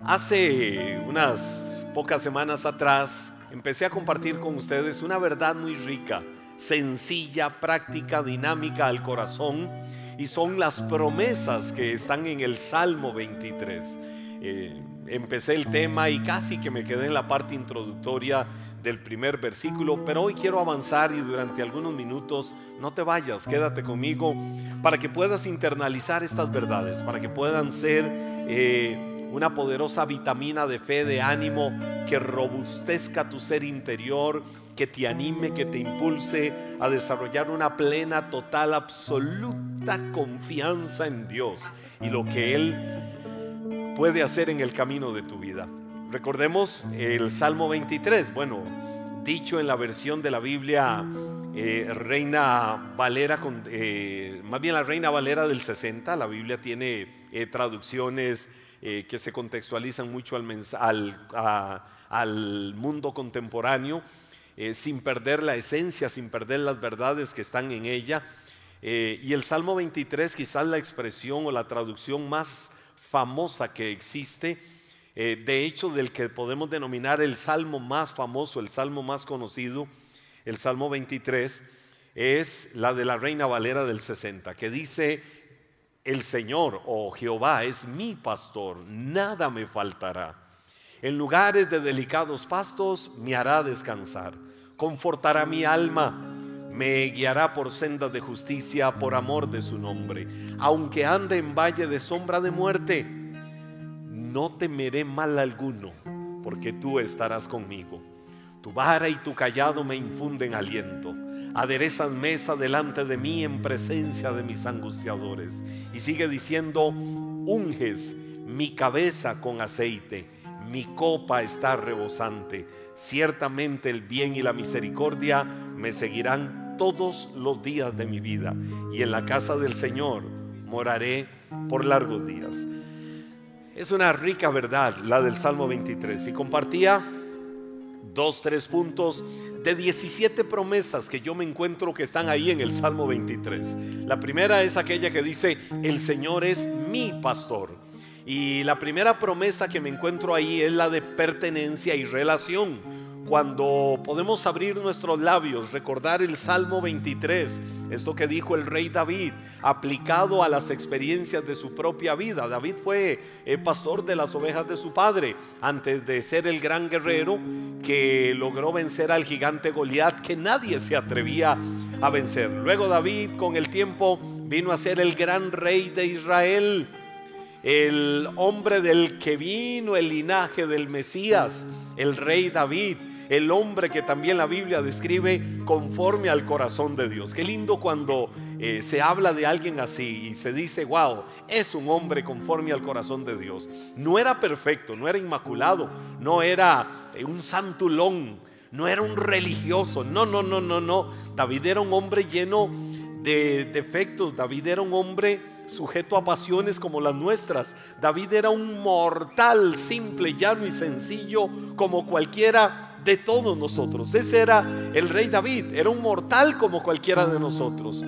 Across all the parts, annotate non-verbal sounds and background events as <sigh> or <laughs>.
Hace unas pocas semanas atrás empecé a compartir con ustedes una verdad muy rica, sencilla, práctica, dinámica al corazón y son las promesas que están en el Salmo 23. Eh, empecé el tema y casi que me quedé en la parte introductoria del primer versículo, pero hoy quiero avanzar y durante algunos minutos no te vayas, quédate conmigo para que puedas internalizar estas verdades, para que puedan ser eh, una poderosa vitamina de fe, de ánimo, que robustezca tu ser interior, que te anime, que te impulse a desarrollar una plena, total, absoluta confianza en Dios y lo que Él puede hacer en el camino de tu vida. Recordemos el Salmo 23, bueno, dicho en la versión de la Biblia eh, Reina Valera, con, eh, más bien la Reina Valera del 60, la Biblia tiene eh, traducciones que se contextualizan mucho al, al mundo contemporáneo, sin perder la esencia, sin perder las verdades que están en ella. y el Salmo 23, quizás la expresión o la traducción más famosa que existe, eh, de hecho del que podemos denominar el salmo más famoso, el salmo más conocido, el Salmo 23, es la de la Reina Valera del 60, que dice, el Señor o oh Jehová es mi pastor, nada me faltará. En lugares de delicados pastos me hará descansar, confortará mi alma, me guiará por sendas de justicia por amor de su nombre. Aunque ande en valle de sombra de muerte, no temeré mal alguno, porque tú estarás conmigo. Tu vara y tu callado me infunden aliento. Aderezas mesa delante de mí en presencia de mis angustiadores. Y sigue diciendo, unges mi cabeza con aceite, mi copa está rebosante. Ciertamente el bien y la misericordia me seguirán todos los días de mi vida. Y en la casa del Señor moraré por largos días. Es una rica verdad la del Salmo 23 y compartía dos, tres puntos de 17 promesas que yo me encuentro que están ahí en el Salmo 23. La primera es aquella que dice, el Señor es mi pastor. Y la primera promesa que me encuentro ahí es la de pertenencia y relación cuando podemos abrir nuestros labios, recordar el Salmo 23, esto que dijo el rey David, aplicado a las experiencias de su propia vida. David fue el pastor de las ovejas de su padre antes de ser el gran guerrero que logró vencer al gigante Goliat que nadie se atrevía a vencer. Luego David con el tiempo vino a ser el gran rey de Israel el hombre del que vino el linaje del Mesías, el rey David el hombre que también la Biblia describe conforme al corazón de Dios. Qué lindo cuando eh, se habla de alguien así y se dice, wow, es un hombre conforme al corazón de Dios. No era perfecto, no era inmaculado, no era eh, un santulón, no era un religioso, no, no, no, no, no. David era un hombre lleno de defectos, David era un hombre sujeto a pasiones como las nuestras. David era un mortal simple, llano y sencillo como cualquiera de todos nosotros. Ese era el rey David, era un mortal como cualquiera de nosotros.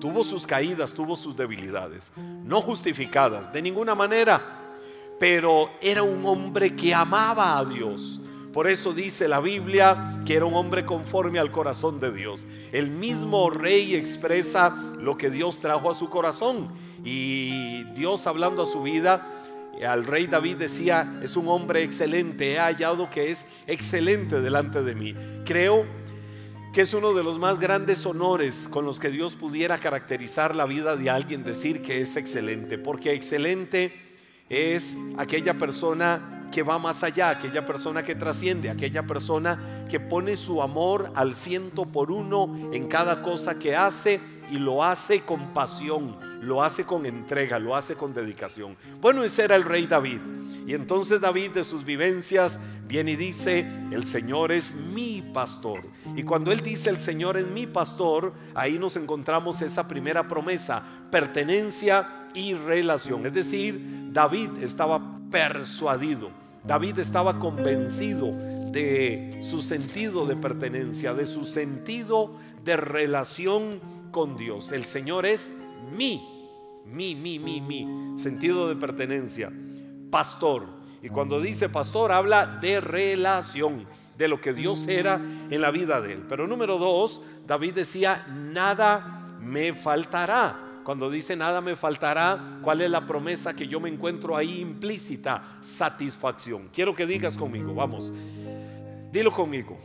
Tuvo sus caídas, tuvo sus debilidades, no justificadas de ninguna manera, pero era un hombre que amaba a Dios. Por eso dice la Biblia que era un hombre conforme al corazón de Dios. El mismo rey expresa lo que Dios trajo a su corazón. Y Dios hablando a su vida al rey David decía, es un hombre excelente, he hallado que es excelente delante de mí. Creo que es uno de los más grandes honores con los que Dios pudiera caracterizar la vida de alguien, decir que es excelente, porque excelente es aquella persona que va más allá, aquella persona que trasciende, aquella persona que pone su amor al ciento por uno en cada cosa que hace y lo hace con pasión, lo hace con entrega, lo hace con dedicación. Bueno, ese era el rey David. Y entonces David de sus vivencias viene y dice, el Señor es mi pastor. Y cuando él dice, el Señor es mi pastor, ahí nos encontramos esa primera promesa, pertenencia y relación. Es decir, David estaba persuadido, David estaba convencido de su sentido de pertenencia, de su sentido de relación con Dios. El Señor es mi, mi, mi, mi, mi, sentido de pertenencia, pastor. Y cuando dice pastor, habla de relación, de lo que Dios era en la vida de él. Pero número dos, David decía, nada me faltará. Cuando dice nada me faltará, ¿cuál es la promesa que yo me encuentro ahí implícita? Satisfacción. Quiero que digas conmigo, vamos. Dilo conmigo.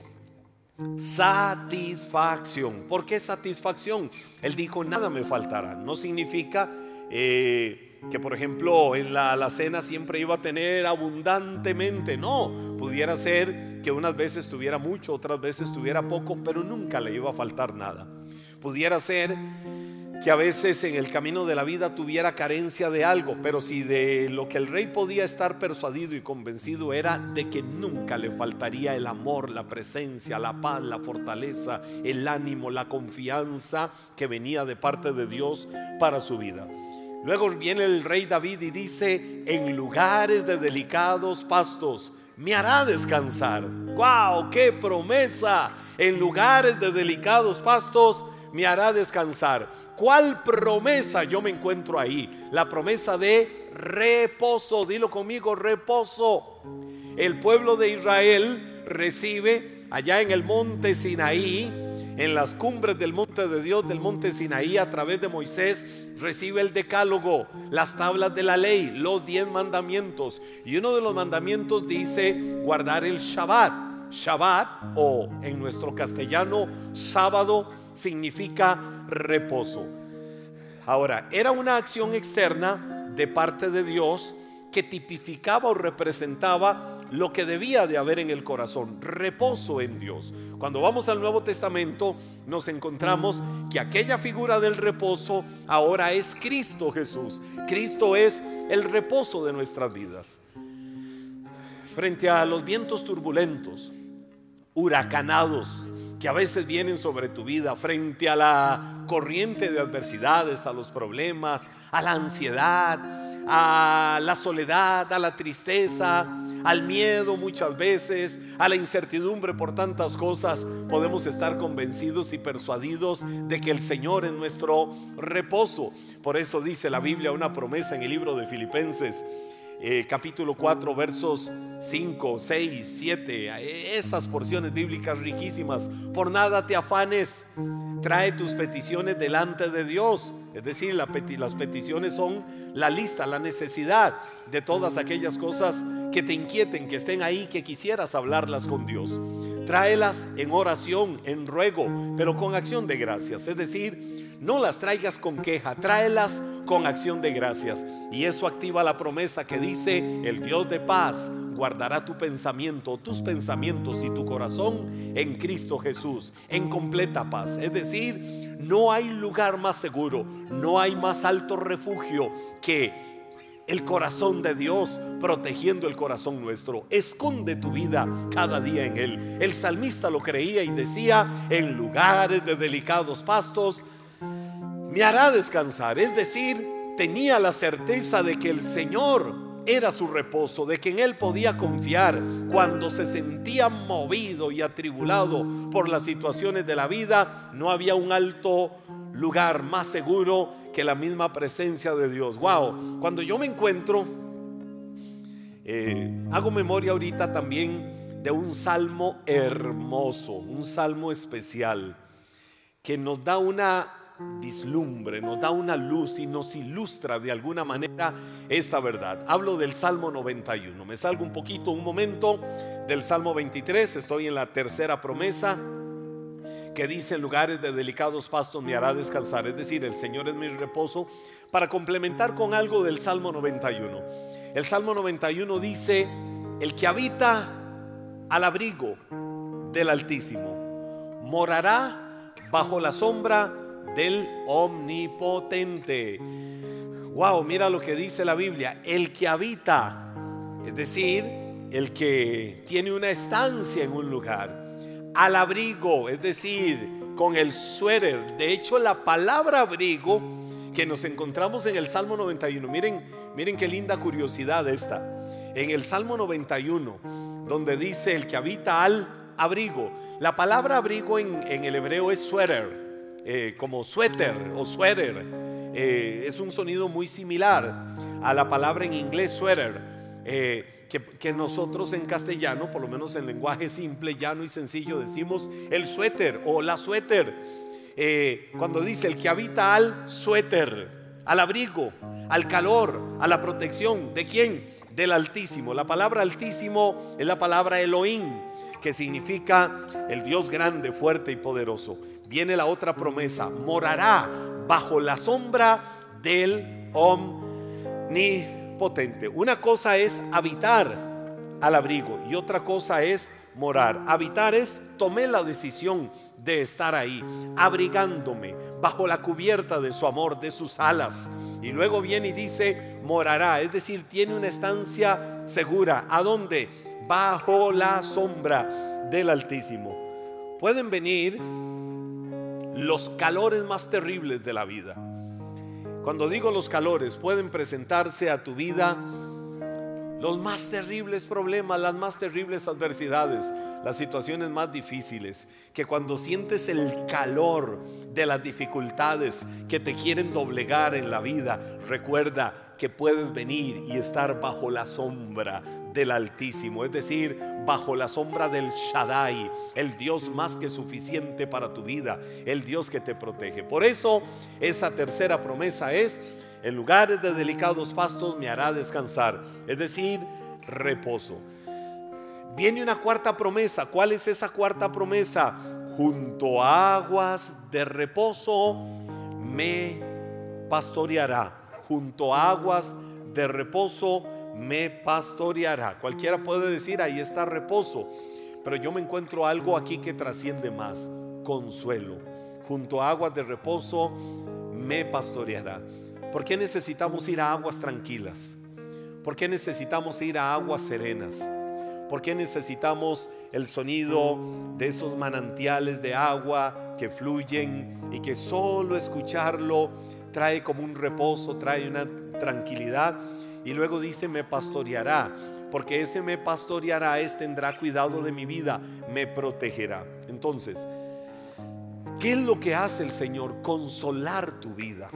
Satisfacción. ¿Por qué satisfacción? Él dijo, nada me faltará. No significa eh, que, por ejemplo, en la, la, cena siempre iba a tener abundantemente. No, pudiera ser que unas veces tuviera mucho, otras veces tuviera poco, pero nunca le iba a faltar nada. Pudiera ser que a veces en el camino de la vida tuviera carencia de algo, pero si de lo que el rey podía estar persuadido y convencido era de que nunca le faltaría el amor, la presencia, la paz, la fortaleza, el ánimo, la confianza que venía de parte de Dios para su vida. Luego viene el rey David y dice, en lugares de delicados pastos me hará descansar. ¡Wow! ¡Qué promesa! En lugares de delicados pastos me hará descansar. ¿Cuál promesa yo me encuentro ahí? La promesa de reposo. Dilo conmigo, reposo. El pueblo de Israel recibe allá en el monte Sinaí, en las cumbres del monte de Dios, del monte Sinaí, a través de Moisés, recibe el decálogo, las tablas de la ley, los diez mandamientos. Y uno de los mandamientos dice guardar el Shabbat. Shabbat o en nuestro castellano sábado significa reposo. Ahora, era una acción externa de parte de Dios que tipificaba o representaba lo que debía de haber en el corazón, reposo en Dios. Cuando vamos al Nuevo Testamento nos encontramos que aquella figura del reposo ahora es Cristo Jesús. Cristo es el reposo de nuestras vidas. Frente a los vientos turbulentos, huracanados que a veces vienen sobre tu vida frente a la corriente de adversidades, a los problemas, a la ansiedad, a la soledad, a la tristeza, al miedo muchas veces, a la incertidumbre por tantas cosas, podemos estar convencidos y persuadidos de que el Señor es nuestro reposo. Por eso dice la Biblia una promesa en el libro de Filipenses eh, capítulo 4, versos 5, 6, 7, esas porciones bíblicas riquísimas. Por nada te afanes, trae tus peticiones delante de Dios. Es decir, las peticiones son la lista, la necesidad de todas aquellas cosas que te inquieten, que estén ahí, que quisieras hablarlas con Dios. Tráelas en oración, en ruego, pero con acción de gracias. Es decir, no las traigas con queja, tráelas con acción de gracias. Y eso activa la promesa que dice, el Dios de paz guardará tu pensamiento, tus pensamientos y tu corazón en Cristo Jesús, en completa paz. Es decir, no hay lugar más seguro, no hay más alto refugio que el corazón de Dios protegiendo el corazón nuestro. Esconde tu vida cada día en Él. El salmista lo creía y decía, en lugares de delicados pastos, me hará descansar. Es decir, tenía la certeza de que el Señor era su reposo, de que en Él podía confiar cuando se sentía movido y atribulado por las situaciones de la vida. No había un alto lugar más seguro que la misma presencia de Dios. Wow, cuando yo me encuentro, eh, hago memoria ahorita también de un salmo hermoso, un salmo especial que nos da una vislumbre, nos da una luz y nos ilustra de alguna manera esta verdad. Hablo del Salmo 91. Me salgo un poquito, un momento del Salmo 23. Estoy en la tercera promesa que dice lugares de delicados pastos me hará descansar. Es decir, el Señor es mi reposo. Para complementar con algo del Salmo 91. El Salmo 91 dice, el que habita al abrigo del Altísimo morará bajo la sombra del omnipotente. Wow, mira lo que dice la Biblia. El que habita, es decir, el que tiene una estancia en un lugar, al abrigo, es decir, con el suéter. De hecho, la palabra abrigo que nos encontramos en el Salmo 91, miren, miren qué linda curiosidad esta. En el Salmo 91, donde dice el que habita al abrigo. La palabra abrigo en, el hebreo es suéter. Eh, como suéter o suéter. Eh, es un sonido muy similar a la palabra en inglés suéter. Eh, que, nosotros en castellano, por lo menos en lenguaje simple, llano y sencillo, decimos el suéter o la suéter. Eh, cuando dice el que habita al suéter, al abrigo, al calor, a la protección. ¿De quién? Del Altísimo. La palabra Altísimo es la palabra Elohim, que significa el Dios grande, fuerte y poderoso. Viene la otra promesa, morará bajo la sombra del Omnipotente potente. Una cosa es habitar al abrigo y otra cosa es morar. Habitar es tomé la decisión de estar ahí, abrigándome bajo la cubierta de su amor, de sus alas. Y luego viene y dice, morará, es decir, tiene una estancia segura. ¿A dónde? Bajo la sombra del Altísimo. Pueden venir los calores más terribles de la vida cuando digo los calores, pueden presentarse a tu vida los más terribles problemas, las más terribles adversidades, las situaciones más difíciles, que cuando sientes el calor de las dificultades que te quieren doblegar en la vida, recuerda que puedes venir y estar bajo la sombra del Altísimo, es decir, bajo la sombra del Shaddai, el Dios más que suficiente para tu vida, el Dios que te protege. Por eso, esa tercera promesa es, en lugares de delicados pastos me hará descansar, es decir, reposo. Viene una cuarta promesa. ¿Cuál es esa cuarta promesa? Junto a aguas de reposo me pastoreará. Junto a aguas de reposo me pastoreará. Cualquiera puede decir, ahí está reposo. Pero yo me encuentro algo aquí que trasciende más. Consuelo. Junto a aguas de reposo me pastoreará. ¿Por qué necesitamos ir a aguas tranquilas? ¿Por qué necesitamos ir a aguas serenas? ¿Por qué necesitamos el sonido de esos manantiales de agua que fluyen y que solo escucharlo trae como un reposo, trae una tranquilidad? Y luego dice, me pastoreará, porque ese me pastoreará es tendrá cuidado de mi vida, me protegerá. Entonces, ¿qué es lo que hace el Señor? Consolar tu vida.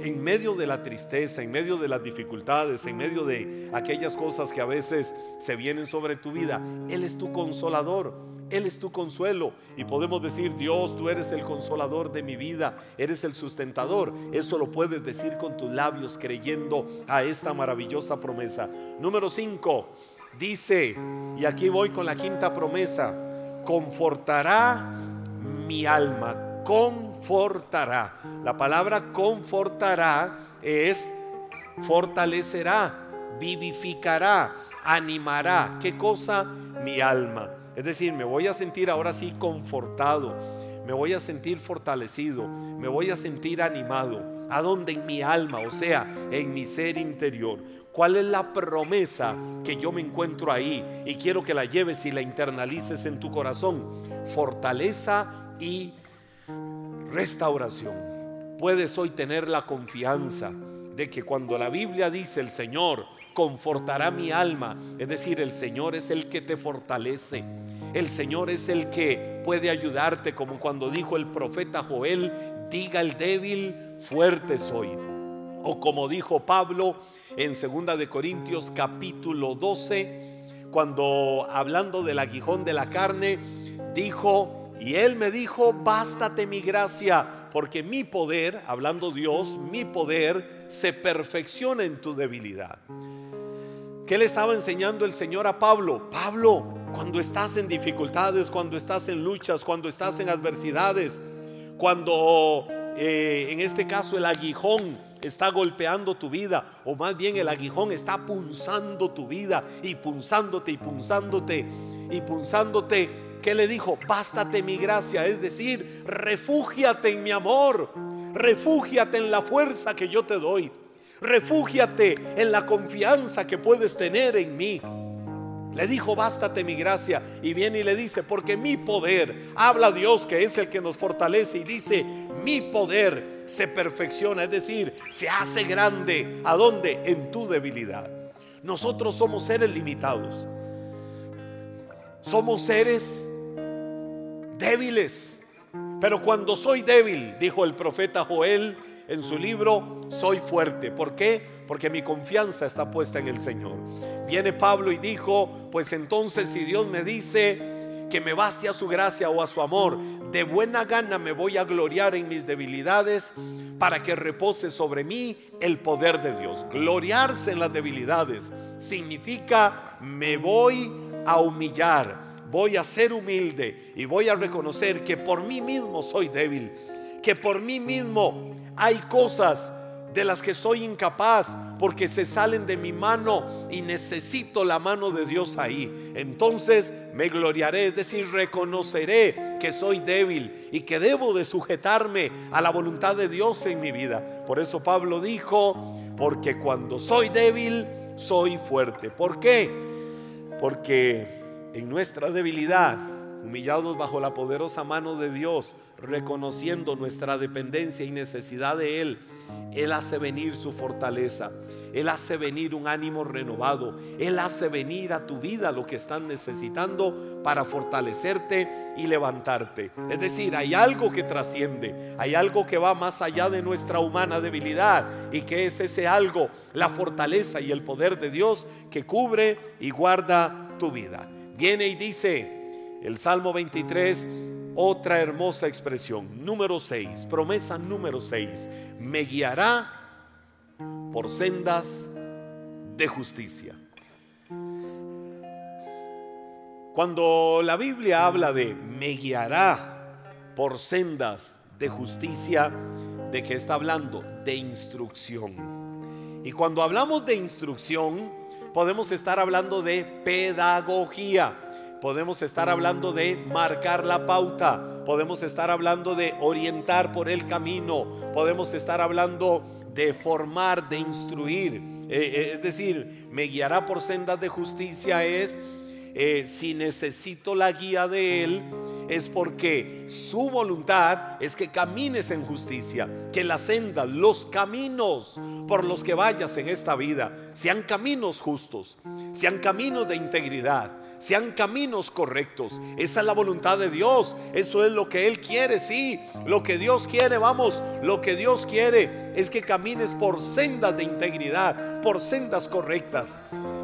En medio de la tristeza, en medio de las dificultades, en medio de aquellas cosas que a veces se vienen sobre tu vida, Él es tu consolador. Él es tu consuelo. Y podemos decir, Dios, tú eres el consolador de mi vida, eres el sustentador. Eso lo puedes decir con tus labios creyendo a esta maravillosa promesa. Número 5, dice, y aquí voy con la quinta promesa, confortará mi alma, confortará. La palabra confortará es fortalecerá, vivificará, animará. ¿Qué cosa? Mi alma. Es decir, me voy a sentir ahora sí confortado, me voy a sentir fortalecido, me voy a sentir animado. ¿A dónde? En mi alma, o sea, en mi ser interior. ¿Cuál es la promesa que yo me encuentro ahí? Y quiero que la lleves y la internalices en tu corazón. Fortaleza y restauración. Puedes hoy tener la confianza de que cuando la Biblia dice el Señor confortará mi alma, es decir, el Señor es el que te fortalece. El Señor es el que puede ayudarte, como cuando dijo el profeta Joel, diga el débil, fuerte soy. O como dijo Pablo en 2 de Corintios capítulo 12, cuando hablando del aguijón de la carne, dijo, y él me dijo, bástate mi gracia, porque mi poder, hablando Dios, mi poder se perfecciona en tu debilidad. ¿Qué le estaba enseñando el Señor a Pablo? Pablo, cuando estás en dificultades, cuando estás en luchas, cuando estás en adversidades, cuando eh, en este caso el aguijón está golpeando tu vida, o más bien el aguijón está punzando tu vida y punzándote y punzándote y punzándote. ¿Qué le dijo? Bástate mi gracia, es decir, refúgiate en mi amor, refúgiate en la fuerza que yo te doy. Refúgiate en la confianza que puedes tener en mí. Le dijo, bástate mi gracia. Y viene y le dice, porque mi poder, habla Dios que es el que nos fortalece y dice, mi poder se perfecciona, es decir, se hace grande. ¿A dónde? En tu debilidad. Nosotros somos seres limitados. Somos seres débiles. Pero cuando soy débil, dijo el profeta Joel, en su libro Soy fuerte. ¿Por qué? Porque mi confianza está puesta en el Señor. Viene Pablo y dijo, pues entonces si Dios me dice que me baste a su gracia o a su amor, de buena gana me voy a gloriar en mis debilidades para que repose sobre mí el poder de Dios. Gloriarse en las debilidades significa me voy a humillar, voy a ser humilde y voy a reconocer que por mí mismo soy débil, que por mí mismo hay cosas de las que soy incapaz porque se salen de mi mano y necesito la mano de Dios ahí. Entonces me gloriaré, es decir, reconoceré que soy débil y que debo de sujetarme a la voluntad de Dios en mi vida. Por eso Pablo dijo, porque cuando soy débil, soy fuerte. ¿Por qué? Porque en nuestra debilidad, humillados bajo la poderosa mano de Dios, reconociendo nuestra dependencia y necesidad de Él, Él hace venir su fortaleza, Él hace venir un ánimo renovado, Él hace venir a tu vida lo que están necesitando para fortalecerte y levantarte. Es decir, hay algo que trasciende, hay algo que va más allá de nuestra humana debilidad y que es ese algo, la fortaleza y el poder de Dios que cubre y guarda tu vida. Viene y dice el Salmo 23, otra hermosa expresión. Número 6, promesa número 6. Me guiará por sendas de justicia. Cuando la Biblia habla de me guiará por sendas de justicia, ¿de qué está hablando? De instrucción. Y cuando hablamos de instrucción, podemos estar hablando de pedagogía podemos estar hablando de marcar la pauta, podemos estar hablando de orientar por el camino, podemos estar hablando de formar, de instruir. Eh, eh, es decir, me guiará por sendas de justicia es eh, si necesito la guía de Él es porque su voluntad es que camines en justicia, que la senda, los caminos por los que vayas en esta vida sean caminos justos, sean caminos de integridad, sean caminos correctos. Esa es la voluntad de Dios. Eso es lo que Él quiere, sí. Lo que Dios quiere, vamos, lo que Dios quiere es que camines por sendas de integridad, por sendas correctas.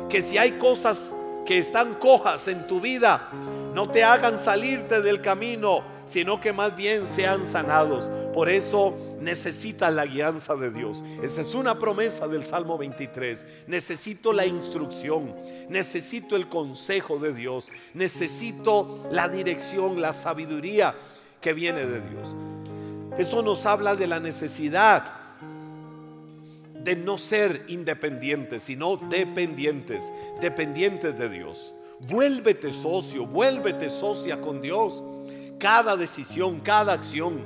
Que si hay cosas que están cojas en tu vida, no te hagan salirte del camino, sino que más bien sean sanados. Por eso necesitas la guianza de Dios. Esa es una promesa del Salmo 23. Necesito la instrucción, necesito el consejo de Dios, necesito la dirección, la sabiduría que viene de Dios. Eso nos habla de la necesidad de no ser independientes, sino dependientes, dependientes de Dios. Vuélvete socio, vuélvete socia con Dios. Cada decisión, cada acción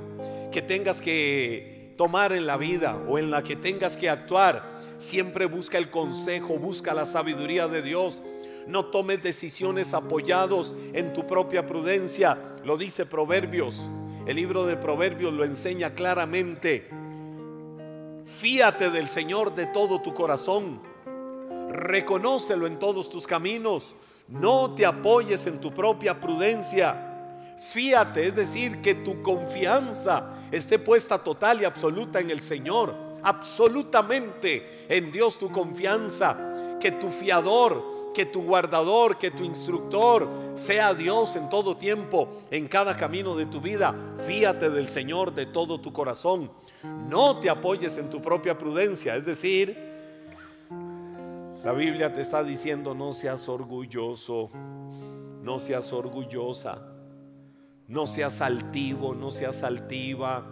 que tengas que tomar en la vida o en la que tengas que actuar, siempre busca el consejo, busca la sabiduría de Dios. No tomes decisiones apoyados en tu propia prudencia. Lo dice Proverbios. El libro de Proverbios lo enseña claramente. Fíate del Señor de todo tu corazón. Reconócelo en todos tus caminos. No te apoyes en tu propia prudencia. Fíate, es decir, que tu confianza esté puesta total y absoluta en el Señor. Absolutamente en Dios tu confianza. Que tu fiador, que tu guardador, que tu instructor sea Dios en todo tiempo, en cada camino de tu vida. Fíate del Señor de todo tu corazón. No te apoyes en tu propia prudencia, es decir, la Biblia te está diciendo no seas orgulloso, no seas orgullosa, no seas altivo, no seas altiva,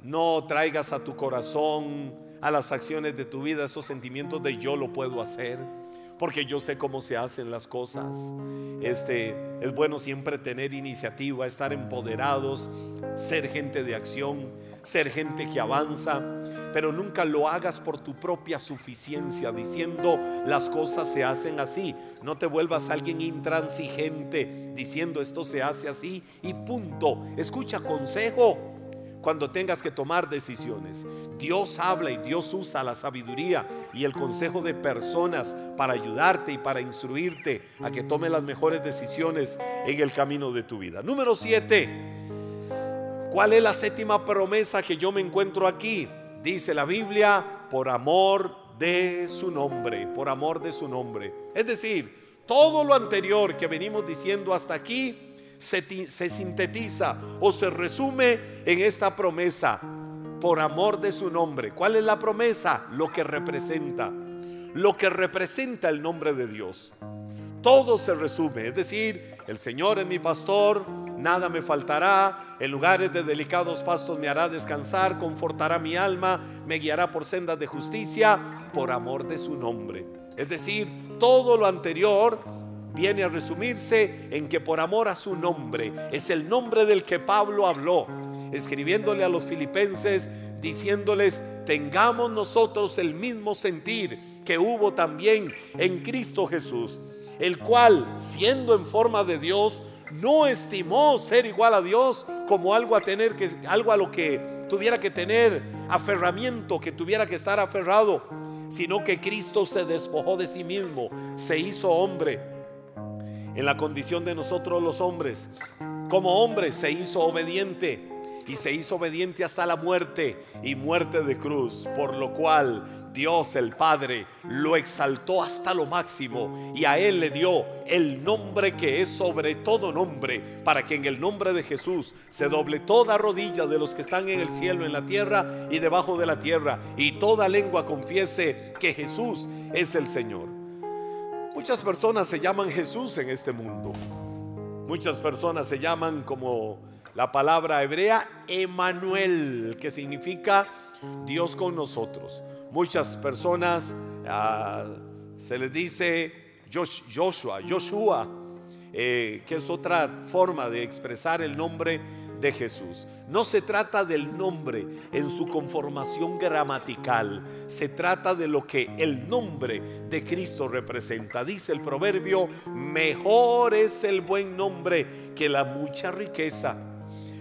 no traigas a tu corazón, a las acciones de tu vida esos sentimientos de yo lo puedo hacer porque yo sé cómo se hacen las cosas. Este es bueno siempre tener iniciativa, estar empoderados, ser gente de acción, ser gente que avanza, pero nunca lo hagas por tu propia suficiencia, diciendo las cosas se hacen así. No te vuelvas alguien intransigente diciendo esto se hace así y punto. Escucha consejo cuando tengas que tomar decisiones. Dios habla y Dios usa la sabiduría y el consejo de personas para ayudarte y para instruirte a que tome las mejores decisiones en el camino de tu vida. Número 7. ¿Cuál es la séptima promesa que yo me encuentro aquí? Dice la Biblia, por amor de su nombre, por amor de su nombre. Es decir, todo lo anterior que venimos diciendo hasta aquí se, se sintetiza o se resume en esta promesa, por amor de su nombre. ¿Cuál es la promesa? Lo que representa, lo que representa el nombre de Dios. Todo se resume, es decir, el Señor es mi pastor, nada me faltará, en lugares de delicados pastos me hará descansar, confortará mi alma, me guiará por sendas de justicia, por amor de su nombre. Es decir, todo lo anterior viene a resumirse en que por amor a su nombre, es el nombre del que Pablo habló, escribiéndole a los filipenses, diciéndoles, tengamos nosotros el mismo sentir que hubo también en Cristo Jesús, el cual, siendo en forma de Dios, no estimó ser igual a Dios como algo a tener que algo a lo que tuviera que tener aferramiento, que tuviera que estar aferrado, sino que Cristo se despojó de sí mismo, se hizo hombre en la condición de nosotros los hombres. Como hombre se hizo obediente y se hizo obediente hasta la muerte y muerte de cruz, por lo cual Dios el Padre lo exaltó hasta lo máximo y a Él le dio el nombre que es sobre todo nombre, para que en el nombre de Jesús se doble toda rodilla de los que están en el cielo, en la tierra y debajo de la tierra, y toda lengua confiese que Jesús es el Señor. Muchas personas se llaman Jesús en este mundo. Muchas personas se llaman como la palabra hebrea Emanuel, que significa Dios con nosotros. Muchas personas ah, se les dice Joshua, Joshua, eh, que es otra forma de expresar el nombre de Jesús. No se trata del nombre en su conformación gramatical, se trata de lo que el nombre de Cristo representa. Dice el proverbio, mejor es el buen nombre que la mucha riqueza,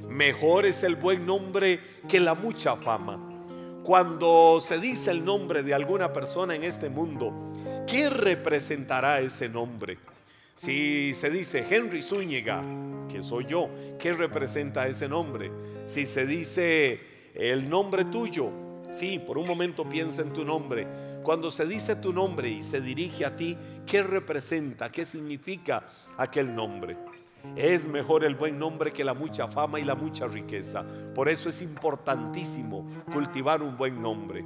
mejor es el buen nombre que la mucha fama. Cuando se dice el nombre de alguna persona en este mundo, ¿qué representará ese nombre? Si se dice Henry Zúñiga, que soy yo, ¿qué representa ese nombre? Si se dice el nombre tuyo, sí, por un momento piensa en tu nombre. Cuando se dice tu nombre y se dirige a ti, ¿qué representa? ¿Qué significa aquel nombre? Es mejor el buen nombre que la mucha fama y la mucha riqueza. Por eso es importantísimo cultivar un buen nombre.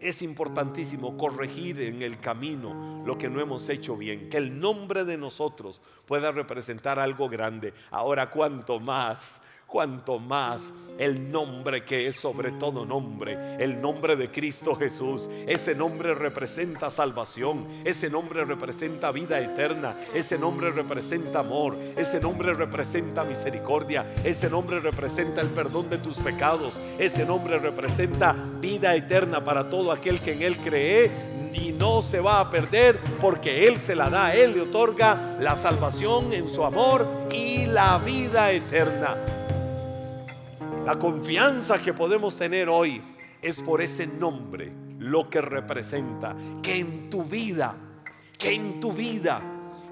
Es importantísimo corregir en el camino lo que no hemos hecho bien. Que el nombre de nosotros pueda representar algo grande. Ahora, cuanto más cuanto más el nombre que es sobre todo nombre, el nombre de Cristo Jesús. Ese nombre representa salvación, ese nombre representa vida eterna, ese nombre representa amor, ese nombre representa misericordia, ese nombre representa el perdón de tus pecados, ese nombre representa vida eterna para todo aquel que en él cree y no se va a perder porque Él se la da, Él le otorga la salvación en su amor y la vida eterna. La confianza que podemos tener hoy es por ese nombre, lo que representa, que en tu vida, que en tu vida,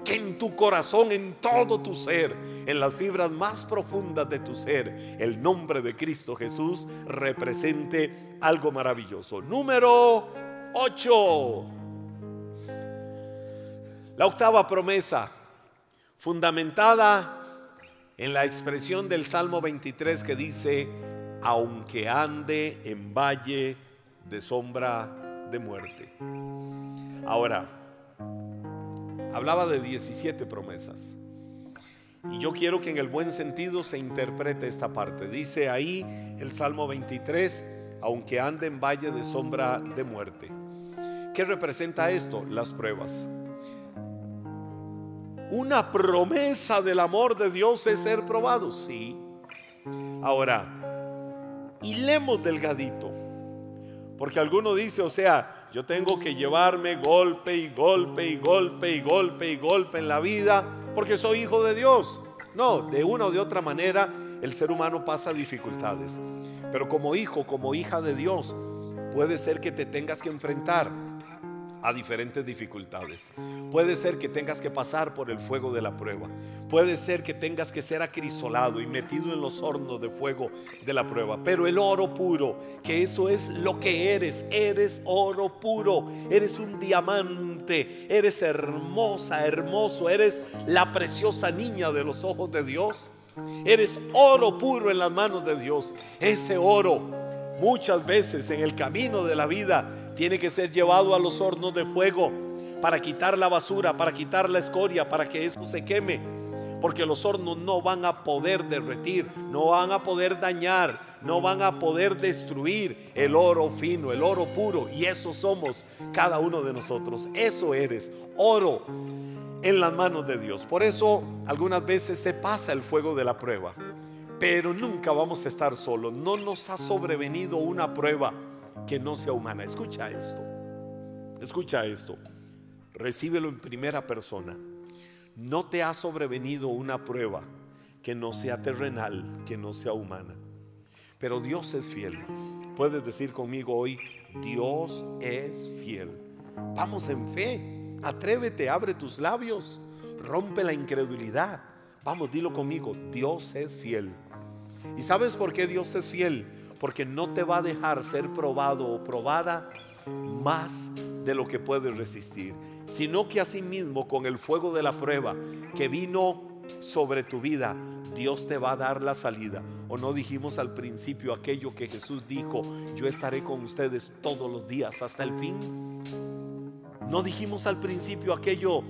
que en tu corazón, en todo tu ser, en las fibras más profundas de tu ser, el nombre de Cristo Jesús represente algo maravilloso. Número 8. La octava promesa, fundamentada en la expresión del Salmo 23 que dice, aunque ande en valle de sombra de muerte. Ahora, hablaba de 17 promesas. Y yo quiero que en el buen sentido se interprete esta parte. Dice ahí el Salmo 23, aunque ande en valle de sombra de muerte. ¿Qué representa esto? Las pruebas. Una promesa del amor de Dios es ser probado, sí. Ahora, hilemos delgadito. Porque alguno dice, o sea, yo tengo que llevarme golpe y golpe y golpe y golpe y golpe en la vida porque soy hijo de Dios. No, de una o de otra manera el ser humano pasa dificultades. Pero como hijo, como hija de Dios, puede ser que te tengas que enfrentar a diferentes dificultades. Puede ser que tengas que pasar por el fuego de la prueba. Puede ser que tengas que ser acrisolado y metido en los hornos de fuego de la prueba. Pero el oro puro, que eso es lo que eres, eres oro puro, eres un diamante, eres hermosa, hermoso, eres la preciosa niña de los ojos de Dios. Eres oro puro en las manos de Dios. Ese oro muchas veces en el camino de la vida tiene que ser llevado a los hornos de fuego para quitar la basura, para quitar la escoria, para que eso se queme. Porque los hornos no van a poder derretir, no van a poder dañar, no van a poder destruir el oro fino, el oro puro. Y eso somos cada uno de nosotros. Eso eres, oro en las manos de Dios. Por eso algunas veces se pasa el fuego de la prueba. Pero nunca vamos a estar solos. No nos ha sobrevenido una prueba que no sea humana. Escucha esto. Escucha esto. Recíbelo en primera persona. No te ha sobrevenido una prueba que no sea terrenal, que no sea humana. Pero Dios es fiel. Puedes decir conmigo hoy, Dios es fiel. Vamos en fe. Atrévete, abre tus labios. Rompe la incredulidad. Vamos, dilo conmigo, Dios es fiel. ¿Y sabes por qué Dios es fiel? Porque no te va a dejar ser probado o probada más de lo que puedes resistir, sino que asimismo con el fuego de la prueba que vino sobre tu vida, Dios te va a dar la salida. O no dijimos al principio aquello que Jesús dijo, yo estaré con ustedes todos los días hasta el fin. No dijimos al principio aquello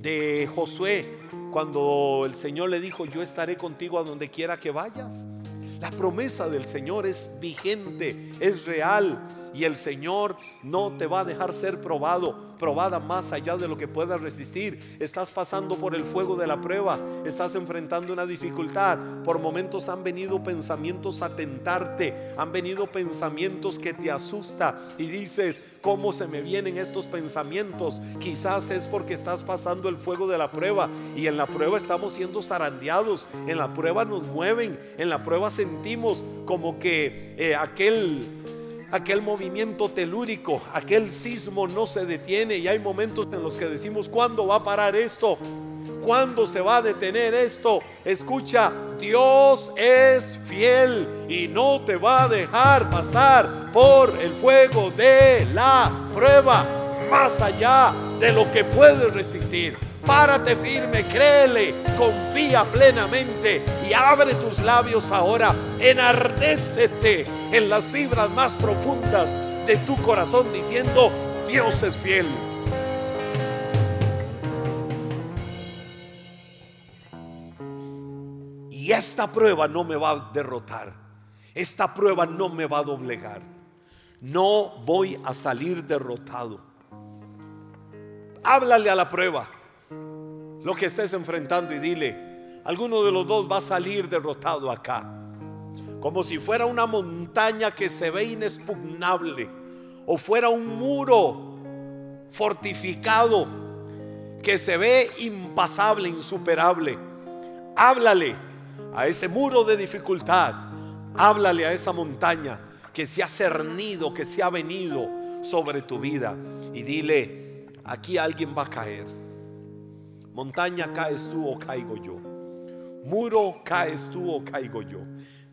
de Josué cuando el Señor le dijo, yo estaré contigo a donde quiera que vayas. La promesa del Señor es vigente, es real y el Señor no te va a dejar ser probado, probada más allá de lo que puedas resistir. Estás pasando por el fuego de la prueba, estás enfrentando una dificultad. Por momentos han venido pensamientos a tentarte, han venido pensamientos que te asusta y dices, ¿cómo se me vienen estos pensamientos? Quizás es porque estás pasando el fuego de la prueba y en la prueba estamos siendo zarandeados, en la prueba nos mueven, en la prueba se sentimos como que eh, aquel aquel movimiento telúrico, aquel sismo no se detiene y hay momentos en los que decimos, ¿cuándo va a parar esto? ¿Cuándo se va a detener esto? Escucha, Dios es fiel y no te va a dejar pasar por el fuego de la prueba, más allá de lo que puedes resistir. Párate firme, créele, confía plenamente y abre tus labios ahora. Enardécete en las fibras más profundas de tu corazón diciendo, Dios es fiel. Y esta prueba no me va a derrotar. Esta prueba no me va a doblegar. No voy a salir derrotado. Háblale a la prueba lo que estés enfrentando y dile, alguno de los dos va a salir derrotado acá. Como si fuera una montaña que se ve inexpugnable o fuera un muro fortificado que se ve impasable, insuperable. Háblale a ese muro de dificultad. Háblale a esa montaña que se ha cernido, que se ha venido sobre tu vida. Y dile, aquí alguien va a caer. Montaña caes tú o caigo yo. Muro caes tú o caigo yo.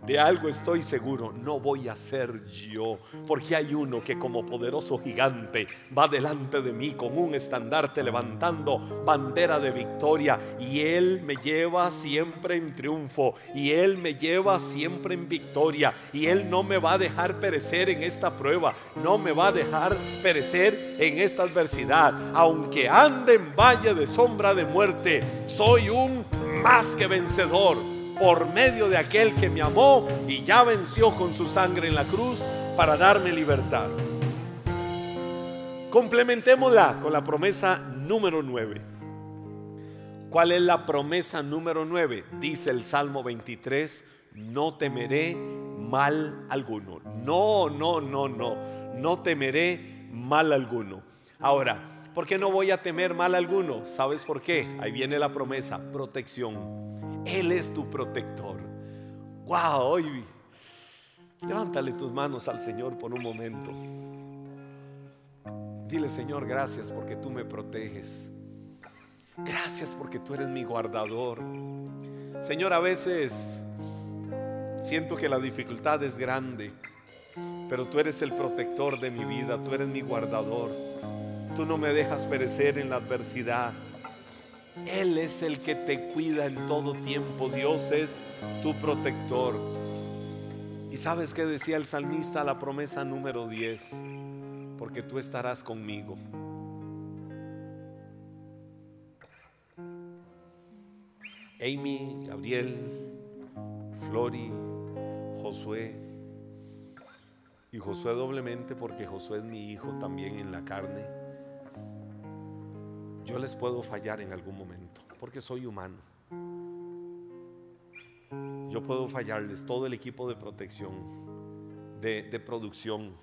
De algo estoy seguro, no voy a ser yo, porque hay uno que como poderoso gigante va delante de mí con un estandarte levantando bandera de victoria y él me lleva siempre en triunfo y él me lleva siempre en victoria y él no me va a dejar perecer en esta prueba, no me va a dejar perecer en esta adversidad, aunque ande en valle de sombra de muerte, soy un más que vencedor por medio de aquel que me amó y ya venció con su sangre en la cruz para darme libertad. Complementémosla con la promesa número 9. ¿Cuál es la promesa número 9? Dice el Salmo 23, no temeré mal alguno. No, no, no, no, no temeré mal alguno. Ahora, ¿por qué no voy a temer mal alguno? ¿Sabes por qué? Ahí viene la promesa, protección. Él es tu protector. Wow, hoy levántale tus manos al Señor por un momento. Dile, Señor, gracias porque tú me proteges. Gracias porque tú eres mi guardador. Señor, a veces siento que la dificultad es grande, pero tú eres el protector de mi vida, tú eres mi guardador. Tú no me dejas perecer en la adversidad. Él es el que te cuida en todo tiempo. Dios es tu protector. ¿Y sabes qué decía el salmista, la promesa número 10? Porque tú estarás conmigo. Amy, Gabriel, Flori, Josué. Y Josué doblemente porque Josué es mi hijo también en la carne. Yo les puedo fallar en algún momento porque soy humano. Yo puedo fallarles, todo el equipo de protección, de, producción,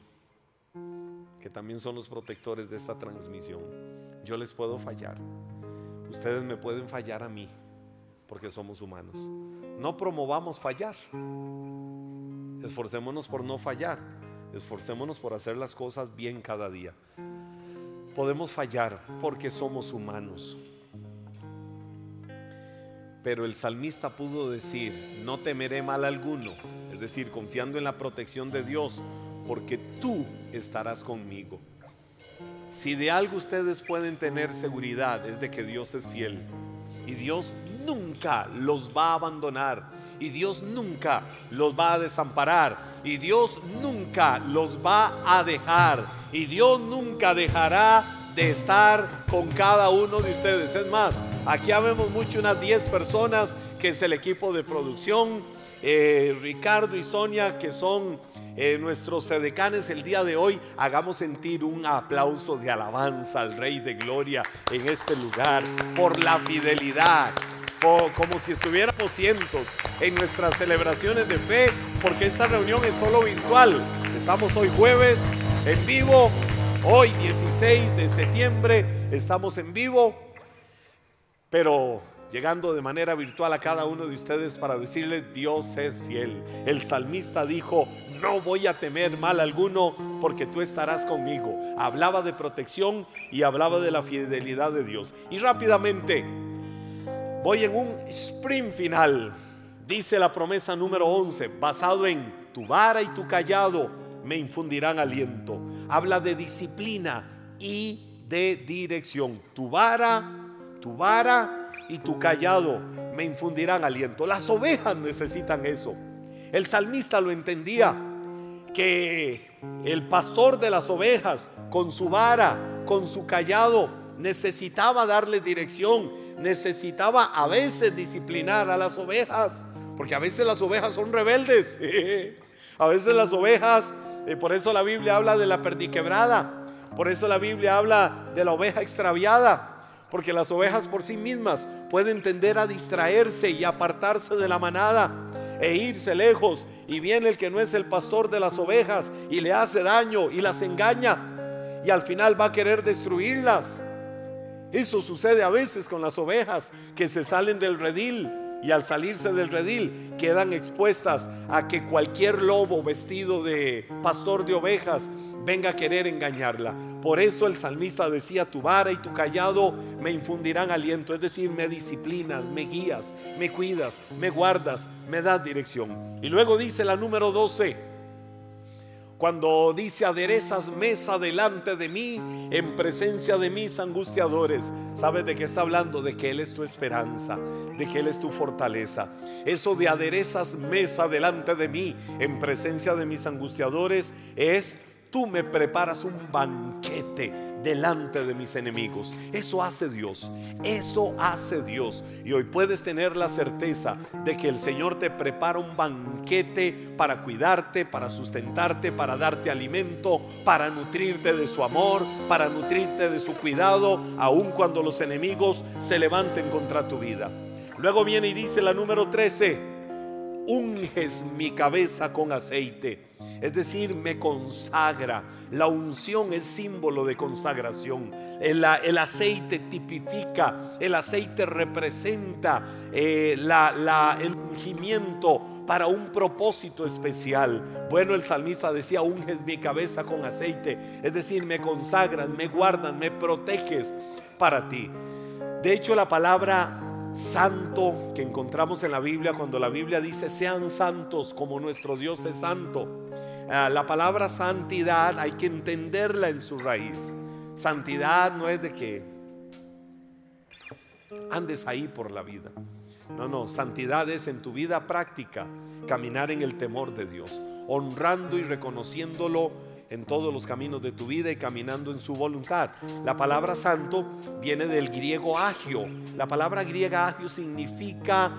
que también son los protectores de esta transmisión. Yo les puedo fallar. Ustedes me pueden fallar a mí porque somos humanos. No promovamos fallar. Esforcémonos por no fallar. Esforcémonos por hacer las cosas bien cada día. Podemos fallar porque somos humanos. Pero el salmista pudo decir, no temeré mal alguno, es decir, confiando en la protección de Dios, porque tú estarás conmigo. Si de algo ustedes pueden tener seguridad es de que Dios es fiel y Dios nunca los va a abandonar. Y Dios nunca los va a desamparar. Y Dios nunca los va a dejar. Y Dios nunca dejará de estar con cada uno de ustedes. Es más, aquí habemos mucho, unas 10 personas, que es el equipo de producción. Eh, Ricardo y Sonia, que son eh, nuestros sedecanes el día de hoy, hagamos sentir un aplauso de alabanza al Rey de Gloria en este lugar por la fidelidad. Como si estuviéramos cientos en nuestras celebraciones de fe, porque esta reunión es solo virtual. Estamos hoy jueves en vivo, hoy 16 de septiembre, estamos en vivo, pero llegando de manera virtual a cada uno de ustedes para decirle Dios es fiel. El salmista dijo, no voy a temer mal alguno porque tú estarás conmigo. Hablaba de protección y hablaba de la fidelidad de Dios. Y rápidamente, voy en un sprint final. Dice la promesa número 11, basado en tu vara y tu callado me infundirán aliento. Habla de disciplina y de dirección. Tu vara, tu vara y tu callado me infundirán aliento. Las ovejas necesitan eso. El salmista lo entendía, que el pastor de las ovejas con su vara, con su callado, necesitaba darle dirección, necesitaba a veces disciplinar a las ovejas, porque a veces las ovejas son rebeldes, <laughs> a veces las ovejas, eh, por eso la Biblia habla de la perdiquebrada, por eso la Biblia habla de la oveja extraviada, porque las ovejas por sí mismas pueden tender a distraerse y apartarse de la manada e irse lejos. Y viene el que no es el pastor de las ovejas y le hace daño y las engaña. Y al final va a querer destruirlas. Eso sucede a veces con las ovejas que se salen del redil y al salirse del redil quedan expuestas a que cualquier lobo vestido de pastor de ovejas venga a querer engañarla. Por eso el salmista decía, tu vara y tu callado me infundirán aliento, es decir, me disciplinas, me guías, me cuidas, me guardas, me das dirección. Y luego dice la número 12, cuando dice aderezas mesa delante de mí en presencia de mis angustiadores, ¿sabes de qué está hablando? De que Él es tu esperanza, de que Él es tu fortaleza. Eso de aderezas mesa delante de mí en presencia de mis angustiadores es tú me preparas un banquete delante de mis enemigos. Eso hace Dios. Eso hace Dios. Y hoy puedes tener la certeza de que el Señor te prepara un banquete para cuidarte, para sustentarte, para darte alimento, para nutrirte de su amor, para nutrirte de su cuidado, aun cuando los enemigos se levanten contra tu vida. Luego viene y dice la número 13, unges mi cabeza con aceite es decir, me consagra. La unción es símbolo de consagración. El, aceite tipifica, el aceite representa eh, el ungimiento para un propósito especial. Bueno, el salmista decía, unges mi cabeza con aceite, es decir, me consagras, me guardas, me proteges para ti. De hecho, la palabra santo que encontramos en la Biblia, cuando la Biblia dice sean santos como nuestro Dios es santo, la palabra santidad hay que entenderla en su raíz. Santidad no es de que andes ahí por la vida. No, no, santidad es en tu vida práctica caminar en el temor de Dios, honrando y reconociéndolo en todos los caminos de tu vida y caminando en su voluntad. La palabra santo viene del griego agio. La palabra griega agio significa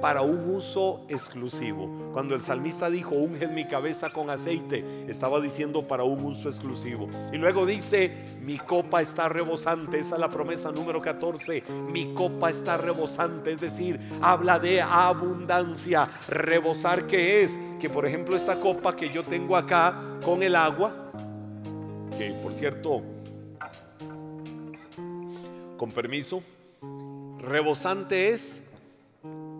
para un uso exclusivo. Cuando el salmista dijo, unge mi cabeza con aceite, estaba diciendo para un uso exclusivo. Y luego dice, mi copa está rebosante, esa es la promesa número 14, mi copa está rebosante, es decir, habla de abundancia. Rebosar que es, que por ejemplo esta copa que yo tengo acá con el agua, que por cierto, con permiso, rebosante es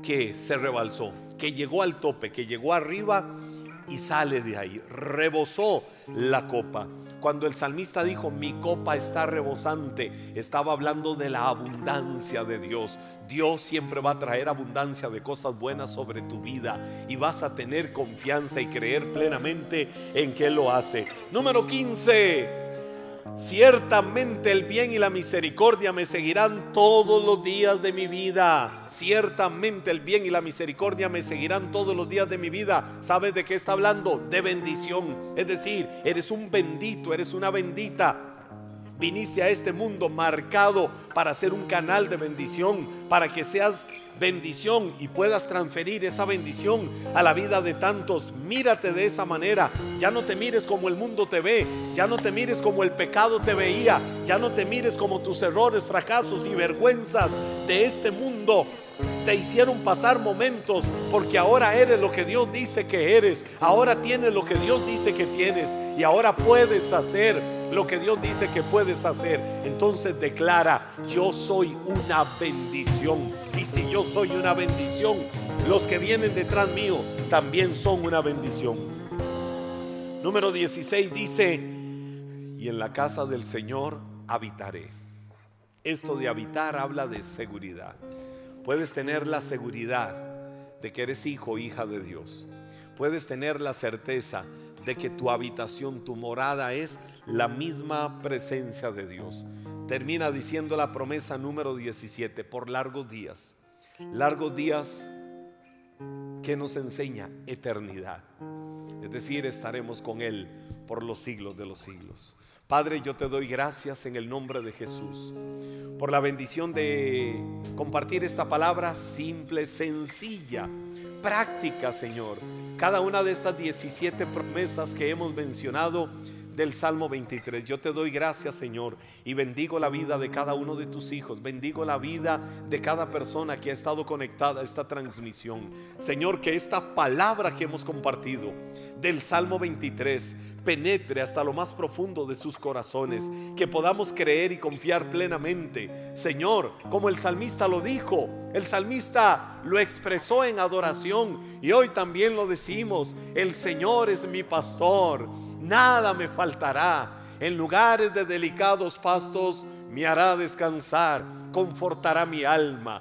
que se rebalsó, que llegó al tope, que llegó arriba y sale de ahí. Rebosó la copa. Cuando el salmista dijo, mi copa está rebosante, estaba hablando de la abundancia de Dios. Dios siempre va a traer abundancia de cosas buenas sobre tu vida y vas a tener confianza y creer plenamente en que lo hace. Número 15. Ciertamente el bien y la misericordia me seguirán todos los días de mi vida. Ciertamente el bien y la misericordia me seguirán todos los días de mi vida. ¿Sabes de qué está hablando? De bendición. Es decir, eres un bendito, eres una bendita. Viniste a este mundo marcado para ser un canal de bendición, para que seas bendición y puedas transferir esa bendición a la vida de tantos. Mírate de esa manera. Ya no te mires como el mundo te ve. Ya no te mires como el pecado te veía. Ya no te mires como tus errores, fracasos y vergüenzas de este mundo te hicieron pasar momentos porque ahora eres lo que Dios dice que eres, ahora tienes lo que Dios dice que tienes y ahora puedes hacer lo que Dios dice que puedes hacer. Entonces declara, yo soy una bendición. Y si yo soy una bendición, los que vienen detrás mío también son una bendición. Número 16 dice, y en la casa del Señor habitaré. Esto de habitar habla de seguridad. Puedes tener la seguridad de que eres hijo o hija de Dios. Puedes tener la certeza de que tu habitación, tu morada es la misma presencia de Dios. Termina diciendo la promesa número 17, por largos días. Largos días que nos enseña eternidad. Es decir, estaremos con Él por los siglos de los siglos. Padre, yo te doy gracias en el nombre de Jesús por la bendición de compartir esta palabra simple, sencilla, práctica, Señor. Cada una de estas 17 promesas que hemos mencionado del Salmo 23. Yo te doy gracias, Señor, y bendigo la vida de cada uno de tus hijos. Bendigo la vida de cada persona que ha estado conectada a esta transmisión. Señor, que esta palabra que hemos compartido del Salmo 23 penetre hasta lo más profundo de sus corazones, que podamos creer y confiar plenamente. Señor, como el salmista lo dijo, el salmista lo expresó en adoración y hoy también lo decimos, el Señor es mi pastor, nada me faltará. En lugares de delicados pastos me hará descansar, confortará mi alma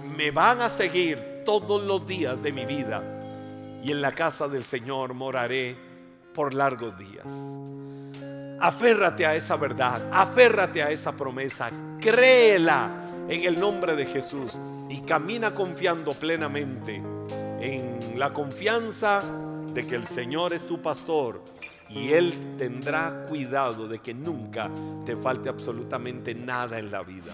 me van a seguir todos los días de mi vida y en la casa del Señor moraré por largos días. Aférrate a esa verdad, aférrate a esa promesa, créela en el nombre de Jesús y camina confiando plenamente en la confianza de que el Señor es tu pastor y Él tendrá cuidado de que nunca te falte absolutamente nada en la vida.